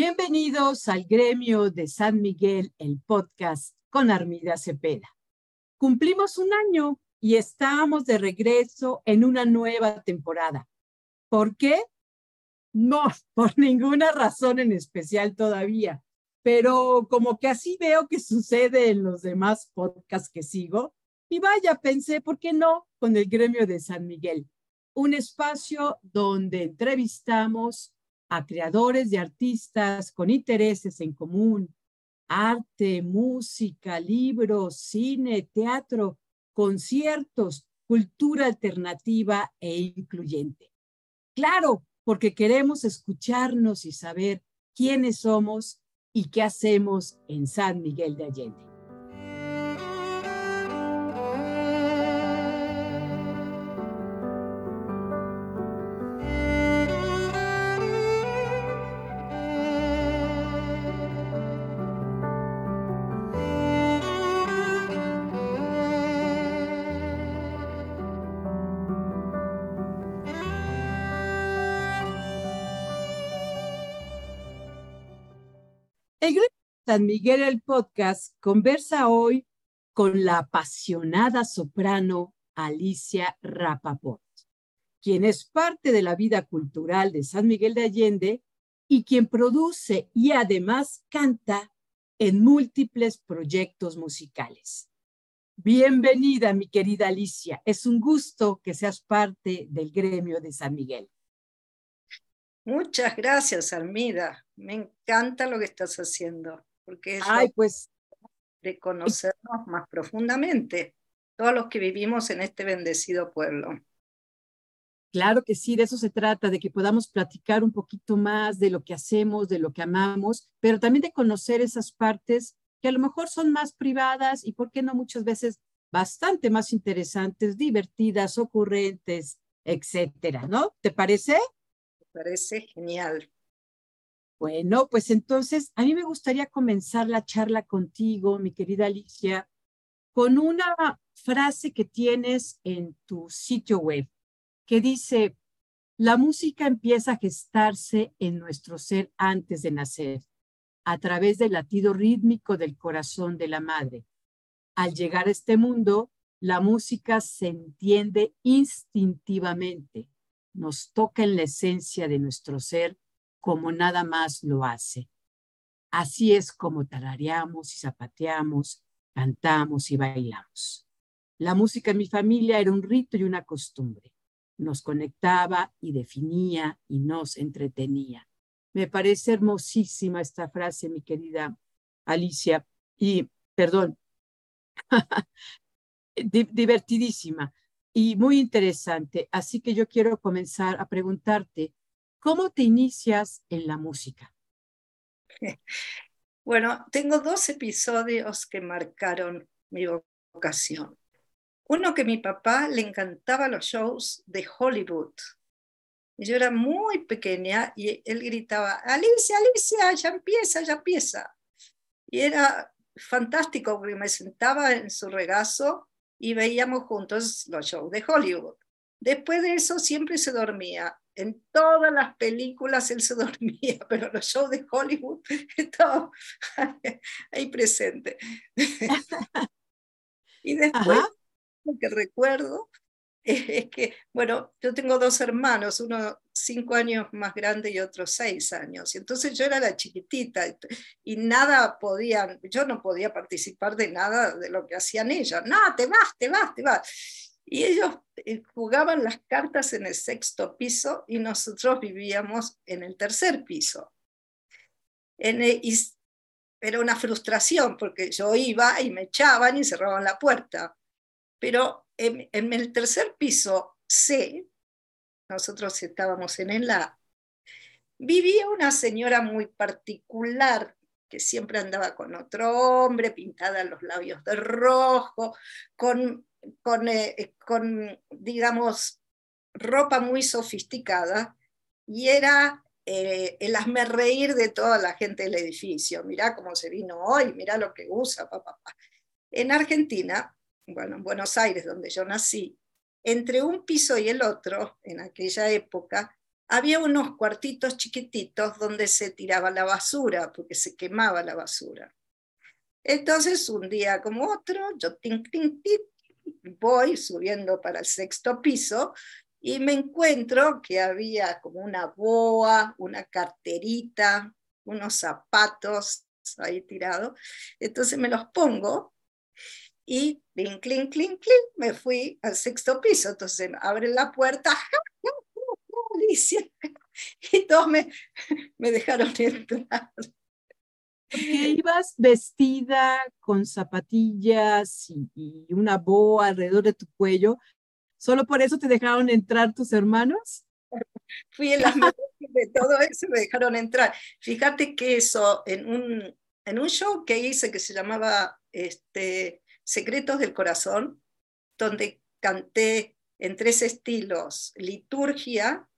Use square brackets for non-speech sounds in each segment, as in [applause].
Bienvenidos al gremio de San Miguel, el podcast con Armida Cepeda. Cumplimos un año y estamos de regreso en una nueva temporada. ¿Por qué? No, [laughs] por ninguna razón en especial todavía, pero como que así veo que sucede en los demás podcasts que sigo. Y vaya, pensé, ¿por qué no? Con el gremio de San Miguel, un espacio donde entrevistamos a creadores y artistas con intereses en común, arte, música, libros, cine, teatro, conciertos, cultura alternativa e incluyente. Claro, porque queremos escucharnos y saber quiénes somos y qué hacemos en San Miguel de Allende. San Miguel el podcast conversa hoy con la apasionada soprano Alicia Rapaport, quien es parte de la vida cultural de San Miguel de Allende y quien produce y además canta en múltiples proyectos musicales. Bienvenida, mi querida Alicia. Es un gusto que seas parte del gremio de San Miguel. Muchas gracias, Armida. Me encanta lo que estás haciendo, porque es Ay, pues, de conocernos más profundamente, todos los que vivimos en este bendecido pueblo. Claro que sí, de eso se trata, de que podamos platicar un poquito más de lo que hacemos, de lo que amamos, pero también de conocer esas partes que a lo mejor son más privadas y, ¿por qué no muchas veces bastante más interesantes, divertidas, ocurrentes, etcétera, ¿no? ¿Te parece? parece genial. Bueno, pues entonces a mí me gustaría comenzar la charla contigo, mi querida Alicia, con una frase que tienes en tu sitio web que dice, la música empieza a gestarse en nuestro ser antes de nacer, a través del latido rítmico del corazón de la madre. Al llegar a este mundo, la música se entiende instintivamente, nos toca en la esencia de nuestro ser como nada más lo hace. Así es como tarareamos y zapateamos, cantamos y bailamos. La música en mi familia era un rito y una costumbre. Nos conectaba y definía y nos entretenía. Me parece hermosísima esta frase, mi querida Alicia. Y, perdón, [laughs] divertidísima y muy interesante. Así que yo quiero comenzar a preguntarte, ¿cómo te inicias en la música? [laughs] Bueno, tengo dos episodios que marcaron mi vocación. Uno que mi papá le encantaba los shows de Hollywood. Yo era muy pequeña y él gritaba, Alicia, Alicia, ya empieza, ya empieza. Y era fantástico porque me sentaba en su regazo y veíamos juntos los shows de Hollywood. Después de eso siempre se dormía. En todas las películas él se [laughs] dormía, pero los shows de Hollywood [laughs] estaba [laughs] ahí presente. y después, lo que recuerdo es que, bueno, yo tengo dos hermanos, uno cinco años más grande y otro seis años. Y entonces yo era la chiquitita y nada podían, yo no podía participar de nada de lo que hacían ellos. No, te vas, te vas, te vas. Y ellos eh, jugaban las cartas en el sexto piso y nosotros vivíamos en el tercer piso. Era una frustración porque yo iba y me echaban y cerraban la puerta. Pero en, en el tercer piso C, nosotros estábamos en el A, vivía una señora muy particular que siempre andaba con otro hombre, pintada los labios de rojo, con, con, eh, con digamos, ropa muy sofisticada, y era eh, el hazme reír de toda la gente del edificio. Mirá cómo se vino hoy, mirá lo que usa, papá. En Argentina, bueno, en Buenos Aires, donde yo nací, entre un piso y el otro, en aquella época, había unos cuartitos chiquititos donde se tiraba la basura, porque se quemaba la basura. Entonces, un día como otro, yo voy subiendo para el sexto piso y me encuentro que había como una boa, una carterita, unos zapatos ahí tirados. Entonces me los pongo y clink, clink, clink, clink, me fui al sexto piso. Entonces abren la puerta, [laughs] y todos me, me dejaron entrar. Porque ibas vestida con zapatillas y, una boa alrededor de tu cuello. ¿Solo por eso te dejaron entrar tus hermanos? Fui en las de todo eso me dejaron entrar. Fíjate que eso, en un, en un show que hice que se llamaba este, Secretos del Corazón, donde canté en tres estilos, liturgia,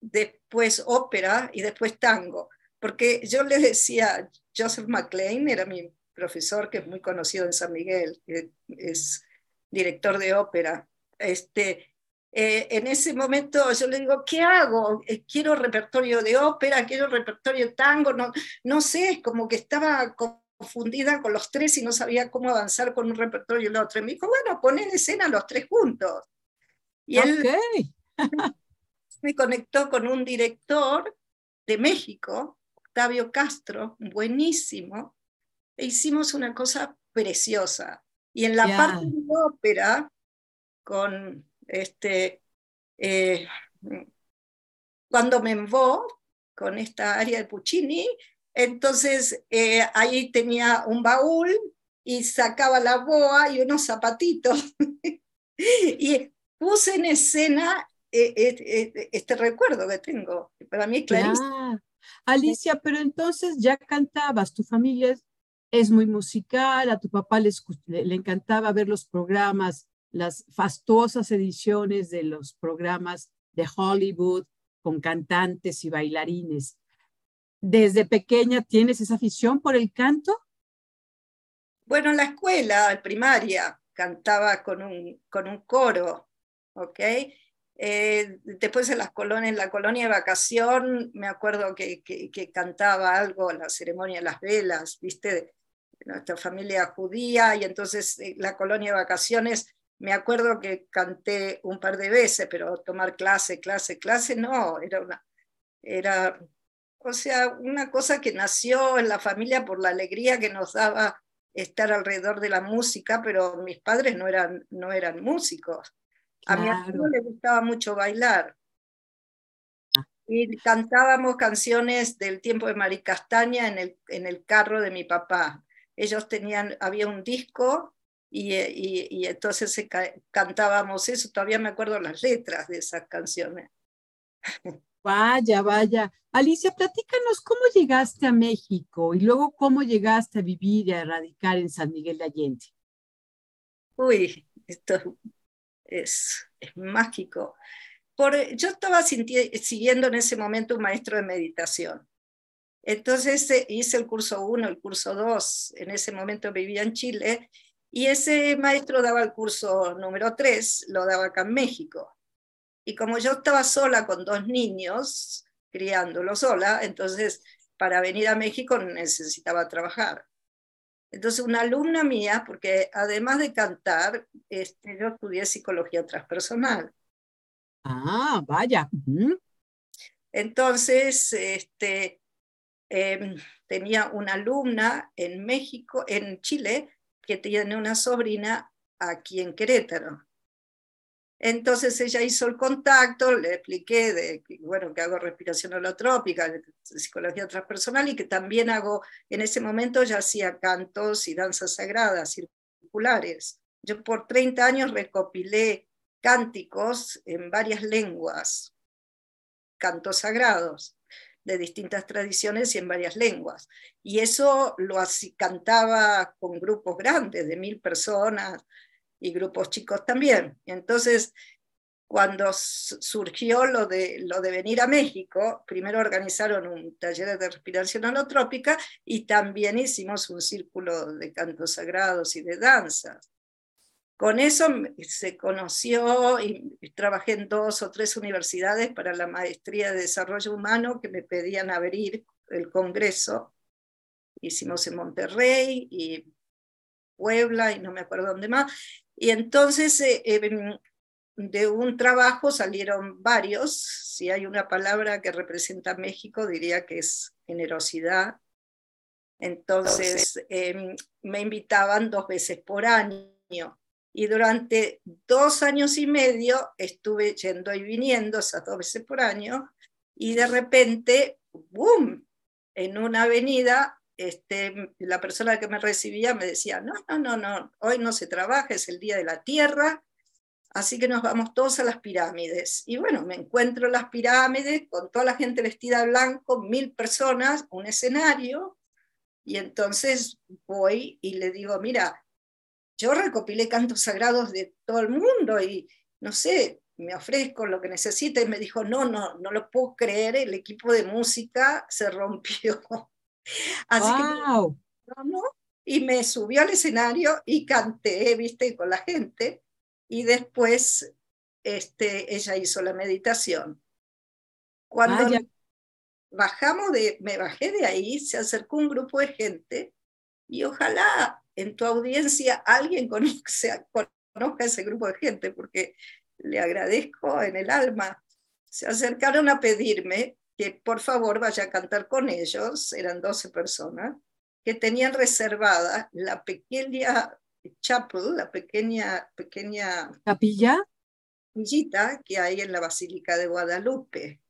después ópera y después tango. Porque yo le decía, Joseph McLean era mi profesor, que es muy conocido en San Miguel, es director de ópera. Este, eh, en ese momento yo le digo, ¿qué hago? Eh, quiero repertorio de ópera, quiero repertorio de tango, no, no sé, es como que estaba confundida con los tres y no sabía cómo avanzar con un repertorio y el otro. Y me dijo, bueno, pon en escena los tres juntos. Y él me [laughs] conectó con un director de México, Octavio Castro, buenísimo, e hicimos una cosa preciosa. Y en la parte de ópera, con este, eh, cuando me envó con esta área de Puccini, entonces eh, ahí tenía un baúl y sacaba la boa y unos zapatitos. [laughs] y puse en escena eh, este recuerdo que tengo. Para mí es clarísimo. Alicia, pero entonces ya cantabas, tu familia es, muy musical, a tu papá le, le encantaba ver los programas las fastuosas ediciones de los programas de Hollywood con cantantes y bailarines. ¿Desde pequeña tienes esa afición por el canto? Bueno, en la escuela, primaria, cantaba con un, con un coro, ¿ok? Eh, después en las colonias, en la colonia de vacación, me acuerdo que, que, que, cantaba algo la ceremonia de las velas, ¿viste? Nuestra familia judía, y entonces eh, la colonia de vacaciones me acuerdo que canté un par de veces, pero tomar clase, clase, clase, no, era una, era, o sea, una cosa que nació en la familia por la alegría que nos daba estar alrededor de la música, pero mis padres no eran, no eran músicos. A mi abuelo le gustaba mucho bailar. Ah. Y cantábamos canciones del tiempo de Maricastaña en el, en el carro de mi papá. Ellos tenían, había un disco eh, y, entonces cantábamos eso, todavía me acuerdo las letras de esas canciones. Vaya, vaya. Alicia, platícanos cómo llegaste a México y luego cómo llegaste a vivir y a radicar en San Miguel de Allende. Uy, esto es, es mágico. Por, yo estaba siguiendo en ese momento un maestro de meditación. Entonces eh, hice el curso 1, el curso 2, en ese momento vivía en Chile y ese maestro daba el curso número 3, lo daba acá en México. Y como yo estaba sola con dos niños, criándolo sola, entonces para venir a México necesitaba trabajar. Entonces una alumna mía, porque además de cantar, este, yo estudié psicología transpersonal. Ah, vaya. Entonces, este, em, tenía una alumna en México, en Chile, que tiene una sobrina aquí en Querétaro. Entonces ella hizo el contacto, le expliqué de, bueno, que hago respiración holotrópica, psicología transpersonal y que también hago, en ese momento ya hacía cantos y danzas sagradas circulares. Yo por 30 años recopilé cánticos en varias lenguas, cantos sagrados de distintas tradiciones y en varias lenguas. Y eso lo así, cantaba con grupos grandes, de mil personas y grupos chicos también. Entonces, cuando surgió lo de, lo de venir a México, primero organizaron un taller de respiración holotrópica y también hicimos un círculo de cantos sagrados y de danzas. con eso se conoció y trabajé en dos o tres universidades para la maestría de desarrollo humano que me pedían abrir el Congreso. Hicimos en Monterrey y Puebla y no me acuerdo dónde más. Y entonces eh, em, de un trabajo salieron varios. Si hay una palabra que representa a México, diría que es generosidad. Entonces em, me invitaban dos veces por año y durante dos años y medio estuve yendo y viniendo esas dos veces por año y de repente, ¡boom! En una avenida, este, la persona que me recibía me decía, no, no, no, no, hoy no se trabaja, es el Día de la Tierra, así que nos vamos todos a las pirámides. Y bueno, me encuentro en las pirámides con toda la gente vestida de blanco, mil personas, un escenario, y entonces voy y le digo, mira, yo recopilé cantos sagrados de todo el mundo y no sé, me ofrezco lo que necesite. Y me dijo, no, no, no lo puedo creer, el equipo de música se rompió. Así que, no, no, y me subió al escenario y canté, viste, con la gente. Y después este, ella hizo la meditación. Cuando bajamos de, me bajé de ahí, se acercó un grupo de gente y ojalá en tu audiencia alguien [laughs] conozca, conozca ese grupo de gente, porque le agradezco en el alma. Se acercaron a pedirme que por favor vaya a cantar con ellos, eran 12 personas, que tenían reservada la pequeña chapel, la pequeña, pequeña capilla que hay en la Basílica de Guadalupe.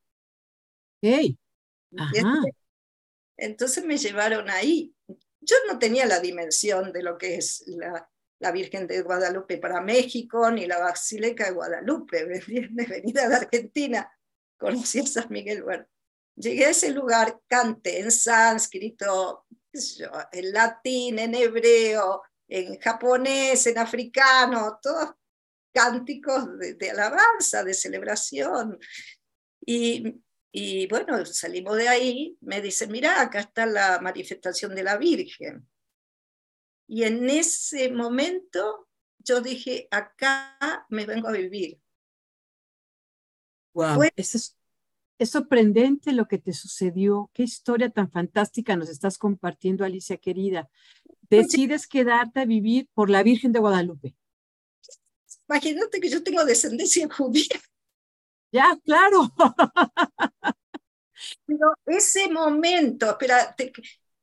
Hey. Entonces me llevaron ahí yo no tenía la dimensión de lo que es la, la Virgen de Guadalupe para México, ni la Basílica de Guadalupe, [laughs] Venida de Argentina, conocí a San Miguel. Bueno, llegué a ese lugar, canté en sánscrito, en latín, en hebreo, en japonés, en africano, todos cánticos de, de alabanza, de celebración. Y y bueno, salimos de ahí, me dicen, mira, acá está la manifestación de la Virgen. Y en ese momento yo dije, acá me vengo a vivir. Wow, es, es sorprendente lo que te sucedió. Qué historia tan fantástica nos estás compartiendo, Alicia querida. Decides quedarte a vivir por la Virgen de Guadalupe. Imagínate que yo tengo descendencia judía. Ya, claro. [laughs] Pero ese momento, espera,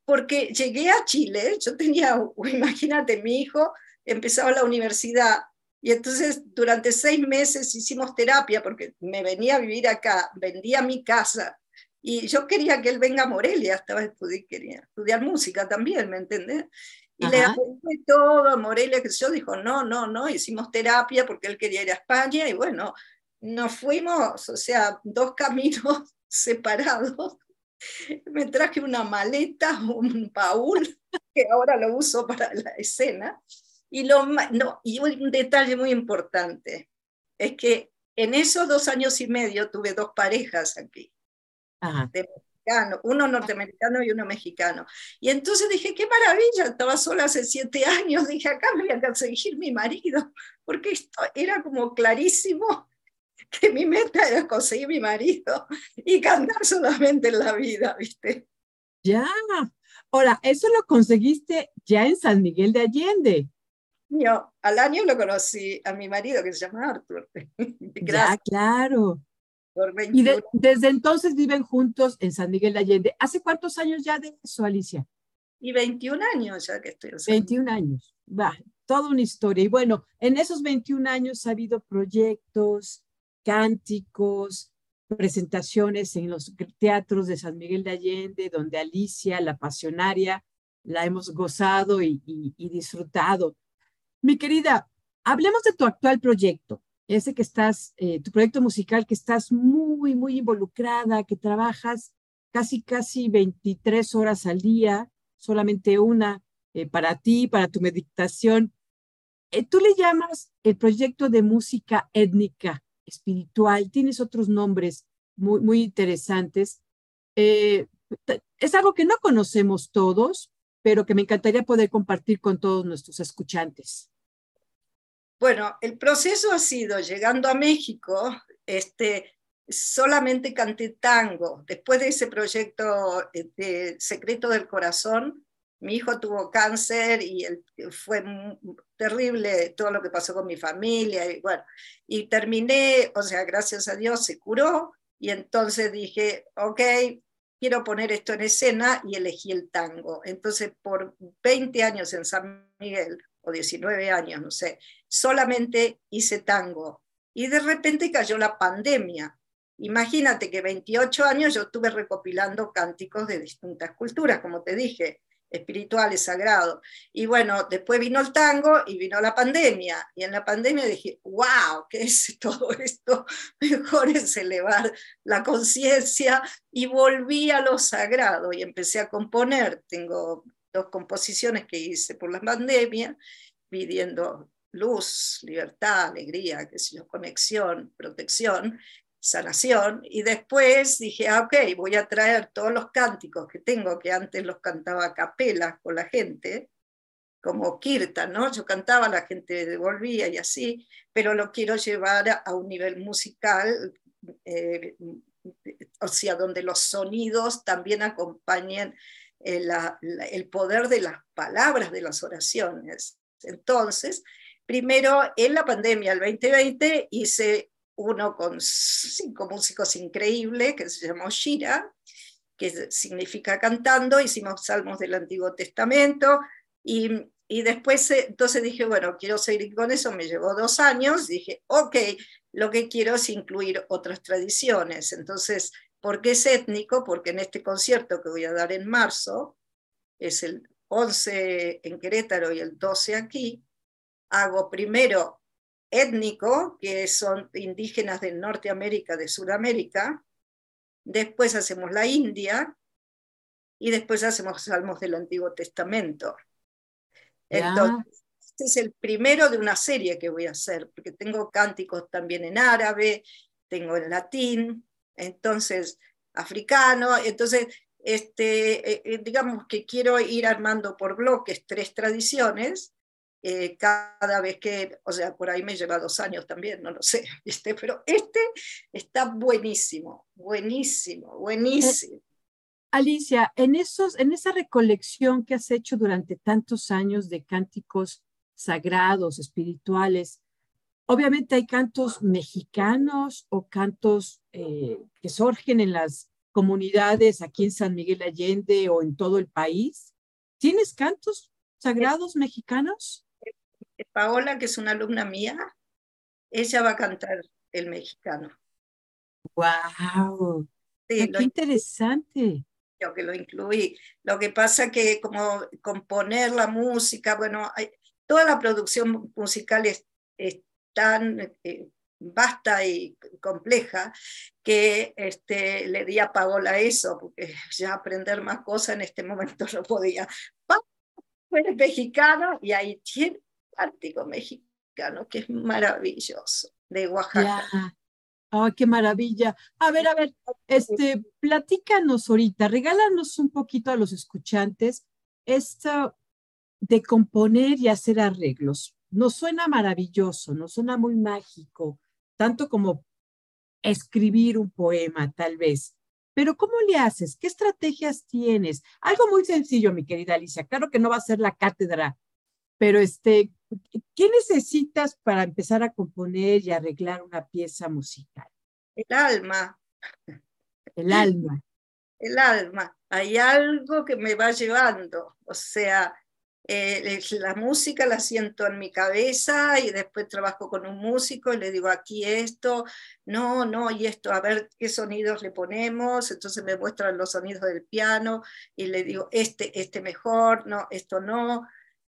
porque llegué a Chile, yo tenía, imagínate, mi hijo empezaba la universidad y entonces durante seis meses hicimos terapia porque me venía a vivir acá, vendía mi casa y yo quería que él venga a Morelia, estaba estudiando, quería estudiar música también, ¿me entendés? Y le apunté todo a Morelia, que yo dijo, no, no, no, hicimos terapia porque él quería ir a España y bueno, nos fuimos, o sea, dos caminos [laughs] separados. Me traje una maleta, un baúl, que ahora lo uso para la escena. Y, lo, no, y un detalle muy importante es que en esos dos años y medio tuve dos parejas aquí. De mexicano, uno norteamericano y uno mexicano. Y entonces dije, qué maravilla, estaba sola hace siete años, [laughs] dije, acá me voy a conseguir mi marido, porque esto era como clarísimo [laughs] que mi meta era conseguir mi marido y cantar solamente en la vida, ¿viste? Ya. Ahora, eso lo conseguiste ya en San Miguel de Allende. Yo al año lo conocí a mi marido que se llama Arthur. [laughs] Ya, claro. y desde entonces viven juntos en San Miguel de Allende. ¿Hace cuántos años ya de eso, Alicia? Y 21 años ya que estoy. En 21 años. Va, toda una historia. Y bueno, en esos 21 años ha habido proyectos, cánticos, presentaciones en los teatros de San Miguel de Allende, donde Alicia, la pasionaria, la hemos gozado y, disfrutado. Mi querida, hablemos de tu actual proyecto, ese que estás, eh, tu proyecto musical que estás muy, muy involucrada, que trabajas casi, casi 23 horas al día, solamente una eh, para ti, para tu meditación. Eh, tú le llamas el proyecto de música étnica espiritual, tienes otros nombres muy, muy interesantes. Es algo que no conocemos todos, pero que me encantaría poder compartir con todos nuestros escuchantes. Bueno, el proceso ha sido, llegando a México, este, solamente canté tango. Después de ese proyecto eh, de Secreto del Corazón, mi hijo tuvo cáncer y fue terrible todo lo que pasó con mi familia. Y, bueno, y terminé, o sea, gracias a Dios se curó y entonces dije, ok, quiero poner esto en escena y elegí el tango. Entonces, por 20 años en San Miguel, o 19 años, no sé, solamente hice tango. Y de repente cayó la pandemia. Imagínate que 28 años yo estuve recopilando cánticos de distintas culturas, como te dije, espirituales, sagrados. Y bueno, después vino el tango y vino la pandemia. Y en la pandemia dije, wow, ¿qué es [laughs] todo esto? Mejor es elevar la conciencia. Y volví a lo sagrado y empecé a componer. Tengo dos composiciones que hice por la pandemia, pidiendo luz, libertad, alegría, qué sé yo, conexión, protección, sanación, y después dije, ah, ok, voy a traer todos los cánticos que tengo, que antes los cantaba a capela con la gente, como Kirtan, ¿no? Yo cantaba, la gente devolvía y así, pero lo quiero llevar a un nivel musical, eh, o sea, donde los sonidos también acompañen el, eh, el poder de las palabras de las oraciones. Entonces, primero en la pandemia, el 2020, hice uno con cinco músicos increíbles que se llamó Shira, que significa cantando, hicimos salmos del Antiguo Testamento y, y después eh, entonces dije, bueno, quiero seguir con eso, me llevó dos años, dije, ok, lo que quiero es incluir otras tradiciones, entonces ¿Por qué es étnico? Porque en este concierto que voy a dar en marzo, es el 11 en Querétaro y el 12 aquí, hago primero étnico, que son indígenas de Norteamérica, de Sudamérica, después hacemos la India y después hacemos salmos del Antiguo Testamento. Entonces, este es el primero de una serie que voy a hacer, porque tengo cánticos también en árabe, tengo en latín, entonces africano, entonces este, eh, eh, digamos que quiero ir armando por bloques tres tradiciones, eh, cada vez que, o sea, por ahí me lleva dos años también, no lo sé, [laughs] este, pero este está buenísimo, buenísimo, buenísimo. Alicia, en, esos, en esa recolección que has hecho durante tantos años de cánticos sagrados, espirituales, Obviamente hay cantos mexicanos o cantos eh, que surgen en las comunidades aquí en San Miguel Allende o en todo el país. ¿Tienes cantos sagrados mexicanos? Paola, que es una alumna mía, ella va a cantar el mexicano. ¡Wow! Sí, ¡Qué interesante! Yo que lo incluí. Lo que pasa que como componer la música, bueno, toda la producción musical es, es tan eh, vasta y compleja que este, le di a Paola eso, porque ya aprender más cosas en este momento [laughs] no podía. Fue mexicano y ahí tiene Ártico mexicano, que es maravilloso, de Oaxaca. ¡Ay, qué maravilla! A ver, a ver, este, platícanos ahorita, regálanos un poquito a los escuchantes esto de componer y hacer arreglos nos suena maravilloso, nos suena muy mágico, tanto como escribir un poema, tal vez. Pero ¿cómo le haces? ¿Qué estrategias tienes? Algo muy sencillo, mi querida Alicia. Claro que no va a ser la cátedra, pero este, ¿qué necesitas para empezar a componer y arreglar una pieza musical? El alma. El alma. El alma. Hay algo que me va llevando. O sea, eh, la música la siento en mi cabeza y después trabajo con un músico y le digo aquí esto, no, no, y esto, a ver qué sonidos le ponemos, entonces me muestran los sonidos del piano y le digo este, este mejor, no, esto no,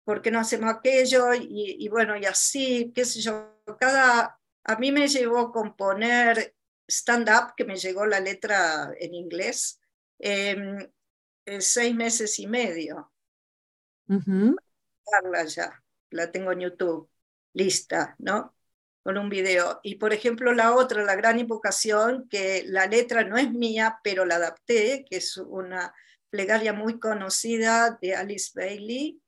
¿por qué no hacemos aquello? Y, y bueno, y así, qué sé yo, cada, a mí me llevó componer stand up, que me llegó la letra en inglés, en seis meses y medio ya, la tengo en YouTube, lista, ¿no? Con un video. Y por ejemplo, la otra, La Gran Invocación, que la letra no es mía, pero la adapté, que es una plegaria muy conocida de Alice Bailey,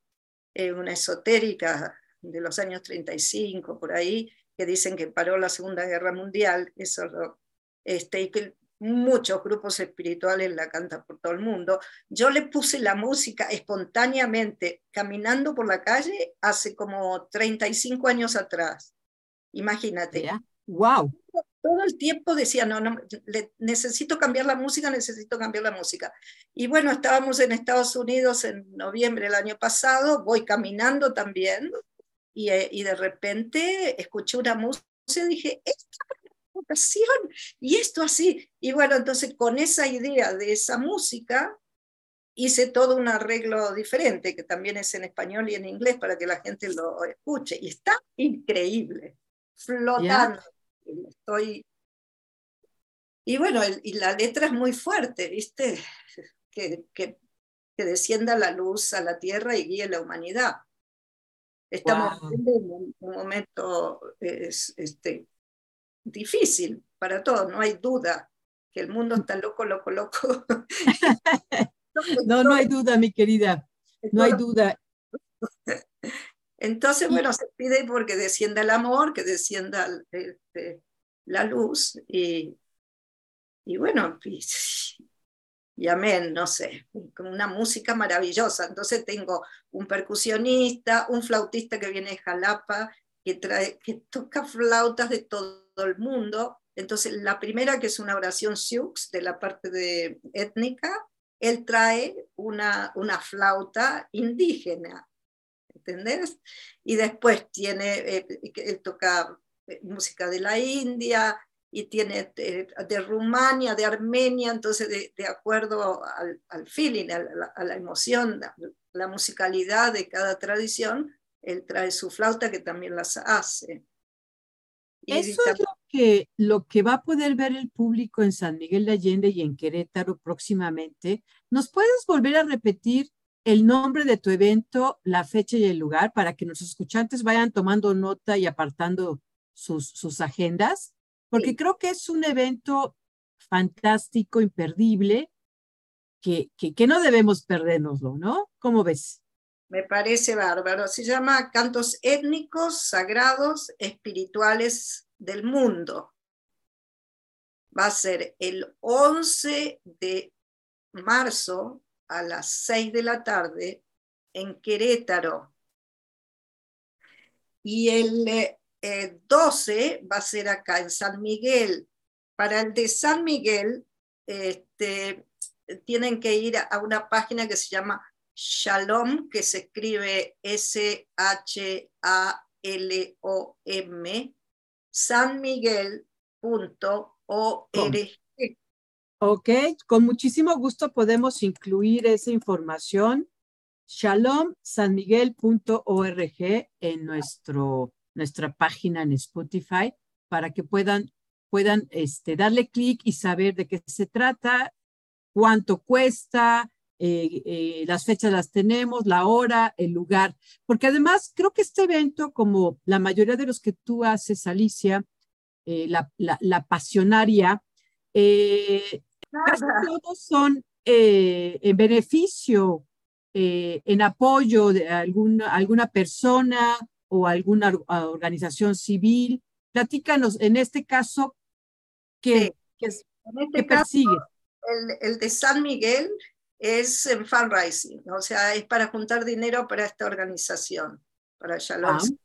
eh, una esotérica de los años 35, por ahí, que dicen que paró la Segunda Guerra Mundial, eso lo, este, y que muchos grupos espirituales la cantan por todo el mundo. Yo le puse la música espontáneamente, caminando por la calle hace como 35 años atrás. Imagínate. Wow. Todo el tiempo decía, no, no, necesito cambiar la música, necesito cambiar la música. Y bueno, estábamos en Estados Unidos en noviembre del año pasado, voy caminando también, y, eh, y de repente escuché una música y dije, esta vocación, y esto así. Y bueno, entonces con esa idea de esa música, hice todo un arreglo diferente, que también es en español y en inglés para que la gente lo escuche. Y está increíble, flotando. Estoy... Y bueno, y la letra es muy fuerte, ¿viste? [laughs] Que, que, que, descienda la luz a la tierra y guíe la humanidad. Estamos en un, momento este, difícil para todos, no hay duda que el mundo está loco, loco, loco. [laughs] [laughs] no, no hay duda, mi querida, no hay duda. Entonces, bueno, se pide porque descienda el amor, que descienda este, la luz y, y bueno, y, amén, no sé, con una música maravillosa. Entonces tengo un percusionista, un flautista que viene de Jalapa, que, trae, que toca flautas de todo el mundo. Entonces, la primera, que es una oración Sioux de la parte de étnica, él trae una, una flauta indígena ¿entendés? Y después tiene, eh, él toca eh, música de la India y tiene de, Rumania, de Armenia, entonces de, acuerdo al, al feeling, a la, a la emoción, la, la, musicalidad de cada tradición, él trae su flauta que también las hace. Eso es lo que, lo que va a poder ver el público en San Miguel de Allende y en Querétaro próximamente. ¿Nos puedes volver a repetir el nombre de tu evento, la fecha y el lugar para que nuestros escuchantes vayan tomando nota y apartando sus, sus agendas, porque creo que es un evento fantástico, imperdible, que, que, que no debemos perdernoslo, ¿no? ¿Cómo ves? Me parece bárbaro. Se llama Cantos Étnicos, Sagrados, Espirituales del Mundo. Va a ser el 11 de marzo a las 6 de la tarde en Querétaro. Y el 12 eh, va a ser acá en San Miguel. Para el de San Miguel, este, tienen que ir a una página que se llama Shalom, que se escribe S-H-A-L-O-M, sanmiguel.org. Ok, con muchísimo gusto podemos incluir esa información. shalomsanmiguel.org en nuestro, nuestra página en Spotify para que puedan, puedan este, darle clic y saber de qué se trata, cuánto cuesta, eh, eh, las fechas las tenemos, la hora, el lugar, porque además creo que este evento, como la mayoría de los que tú haces, Alicia, eh, la, la, la, pasionaria, todos son eh, en beneficio, eh, en apoyo de alguna, alguna persona o alguna organización civil. Platícanos, en este caso, ¿qué, es, este persigue? El, de San Miguel es en fundraising, o sea, es para juntar dinero para esta organización, para Shalom. Ah.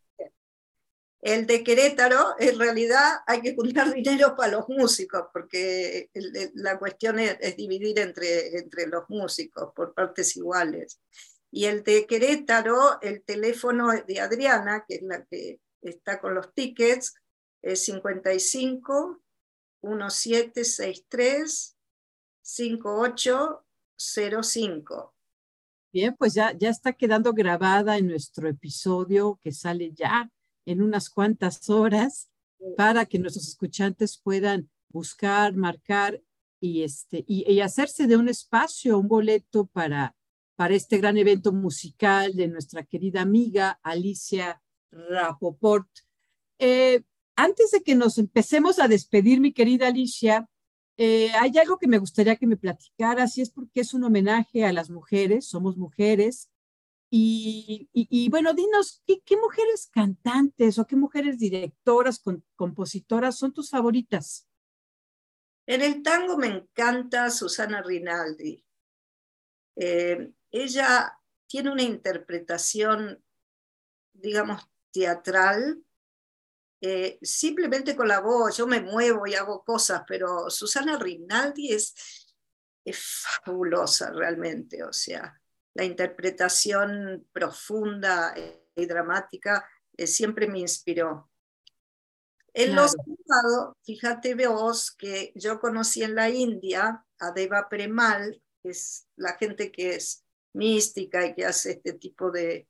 El de Querétaro, en realidad hay que juntar [laughs] dinero para los músicos, porque la cuestión es, dividir entre, entre los músicos por partes iguales. Y el de Querétaro, el teléfono de Adriana, que es la que está con los tickets, es 55 1763 5805. Bien, pues ya, ya está quedando grabada en nuestro episodio que sale ya en unas cuantas horas para que nuestros escuchantes puedan buscar, marcar y, este, y, hacerse de un espacio, un boleto para, para este gran evento musical de nuestra querida amiga Alicia Rapoport. Eh, antes de que nos empecemos a despedir, mi querida Alicia, eh, hay algo que me gustaría que me platicara, si es porque es un homenaje a las mujeres, somos mujeres, Y, bueno, dinos, ¿qué, mujeres cantantes o qué mujeres directoras, compositoras son tus favoritas? En el tango me encanta Susana Rinaldi. Eh, ella tiene una interpretación, digamos, teatral, eh, simplemente con la voz, yo me muevo y hago cosas, pero Susana Rinaldi es, es fabulosa realmente, o sea, la interpretación profunda y dramática eh, siempre me inspiró. En los pasados, fíjate vos que yo conocí en la India a Deva Premal, que es la gente que es mística y que hace este tipo de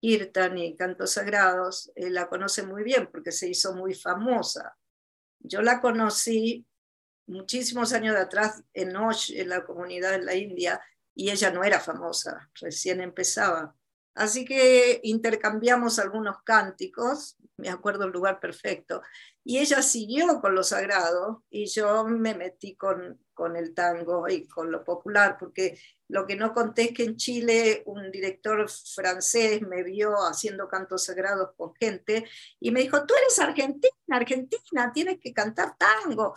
kirtan y cantos sagrados, eh, la conoce muy bien porque se hizo muy famosa. Yo la conocí muchísimos años de atrás en Osh, en la comunidad en la India, y ella no era famosa, recién empezaba. Así que intercambiamos algunos cánticos, me acuerdo el lugar perfecto, y ella siguió con lo sagrado y yo me metí con, con el tango y con lo popular, porque lo que no conté es que en Chile un director francés me vio haciendo cantos sagrados con gente y me dijo, tú eres argentina, argentina, tienes que cantar tango.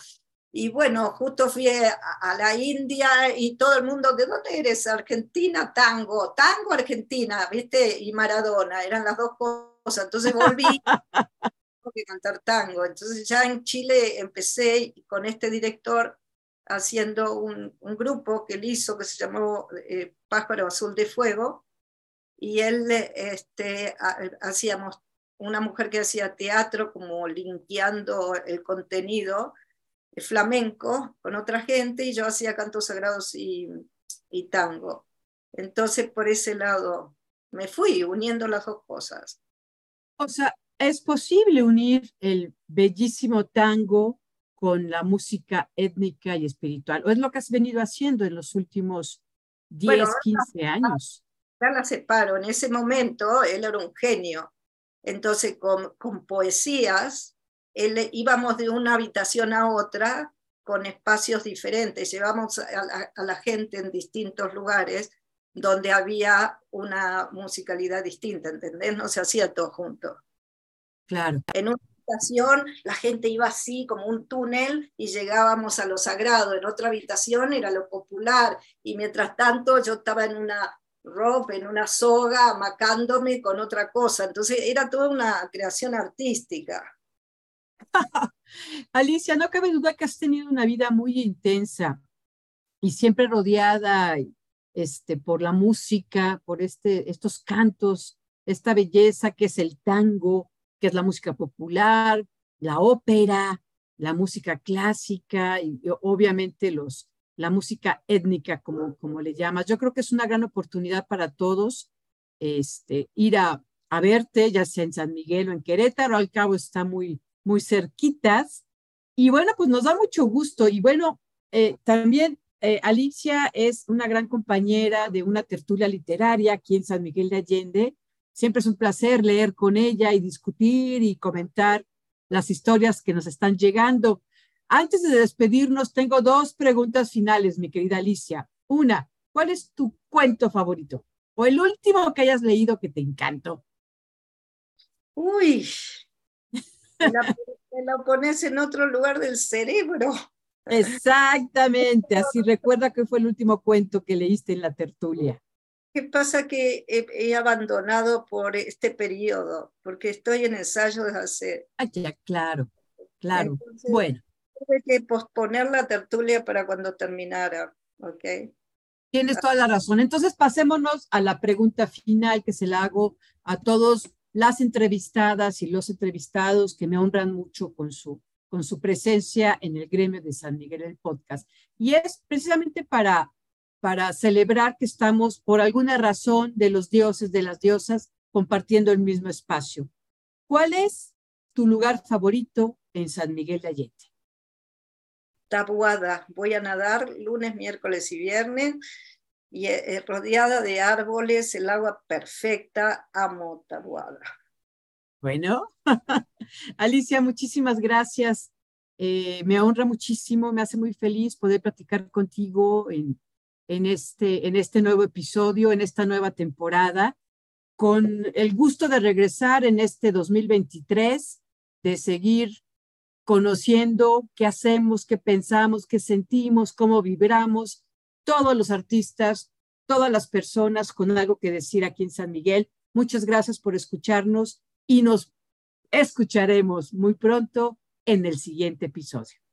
Y bueno, justo fui a, la India y todo el mundo, ¿de dónde eres? Argentina, tango, tango, Argentina, ¿viste? Y Maradona, eran las dos cosas. Entonces volví [laughs] que cantar tango. Entonces ya en Chile empecé con este director haciendo un, un grupo que él hizo que se llamó eh, Pájaro Azul de Fuego y él este, hacíamos una mujer que hacía teatro como limpiando el contenido flamenco con otra gente y yo hacía cantos sagrados y, y tango. Entonces, por ese lado, me fui uniendo las dos cosas. O sea, es posible unir el bellísimo tango con la música étnica y espiritual, o es lo que has venido haciendo en los últimos 10, 15 años. Ya la separo, en ese momento él era un genio, entonces con, con poesías íbamos de una habitación a otra con espacios diferentes, llevamos a la, gente en distintos lugares donde había una musicalidad distinta, ¿entendés? No se hacía todo junto. Claro. En una habitación la gente iba así como un túnel y llegábamos a lo sagrado, en otra habitación era lo popular y mientras tanto yo estaba en una ropa, en una soga, amacándome con otra cosa, entonces era toda una creación artística. [laughs] Alicia, no cabe duda que has tenido una vida muy intensa y siempre rodeada este, por la música, por este, estos cantos, esta belleza que es el tango, que es la música popular, la ópera, la música clásica y, obviamente los, la música étnica, como, como le llamas. Yo creo que es una gran oportunidad para todos este, ir a, a verte, ya sea en San Miguel o en Querétaro, al cabo está muy, muy cerquitas. Y bueno, pues nos da mucho gusto. Y bueno, eh, también eh, Alicia es una gran compañera de una tertulia literaria aquí en San Miguel de Allende. Siempre es un placer leer con ella y discutir y comentar las historias que nos están llegando. Antes de despedirnos, tengo dos preguntas finales, mi querida Alicia. Una, ¿cuál es tu cuento favorito? O el último que hayas leído que te encantó. Uy, me la, pones en otro lugar del cerebro. Exactamente, así recuerda que fue el último cuento que leíste en la tertulia. ¿Qué pasa que he, abandonado por este periodo? Porque estoy en ensayo desde hace... Ah, ya, claro, claro. bueno. Tuve que posponer la tertulia para cuando terminara, ¿ok? Tienes toda la razón. Entonces pasémonos a la pregunta final que se la hago a todos las entrevistadas y los entrevistados que me honran mucho con su, con su presencia en el gremio de San Miguel el podcast. Y es precisamente para, para celebrar que estamos, por alguna razón, de los dioses, de las diosas, compartiendo el mismo espacio. ¿Cuál es tu lugar favorito en San Miguel de Allende? Tabuada. Voy a nadar lunes, miércoles y viernes y eh, rodeada de árboles, el agua perfecta, amo Tabuada. Bueno, [laughs] Alicia, muchísimas gracias. Eh, me honra muchísimo, me hace muy feliz poder platicar contigo en, en, este, en este nuevo episodio, en esta nueva temporada. con el gusto de regresar en este 2023, de seguir conociendo qué hacemos, qué pensamos, qué sentimos, cómo vibramos, todos los artistas, todas las personas con algo que decir aquí en San Miguel. Muchas gracias por escucharnos y nos escucharemos muy pronto en el siguiente episodio.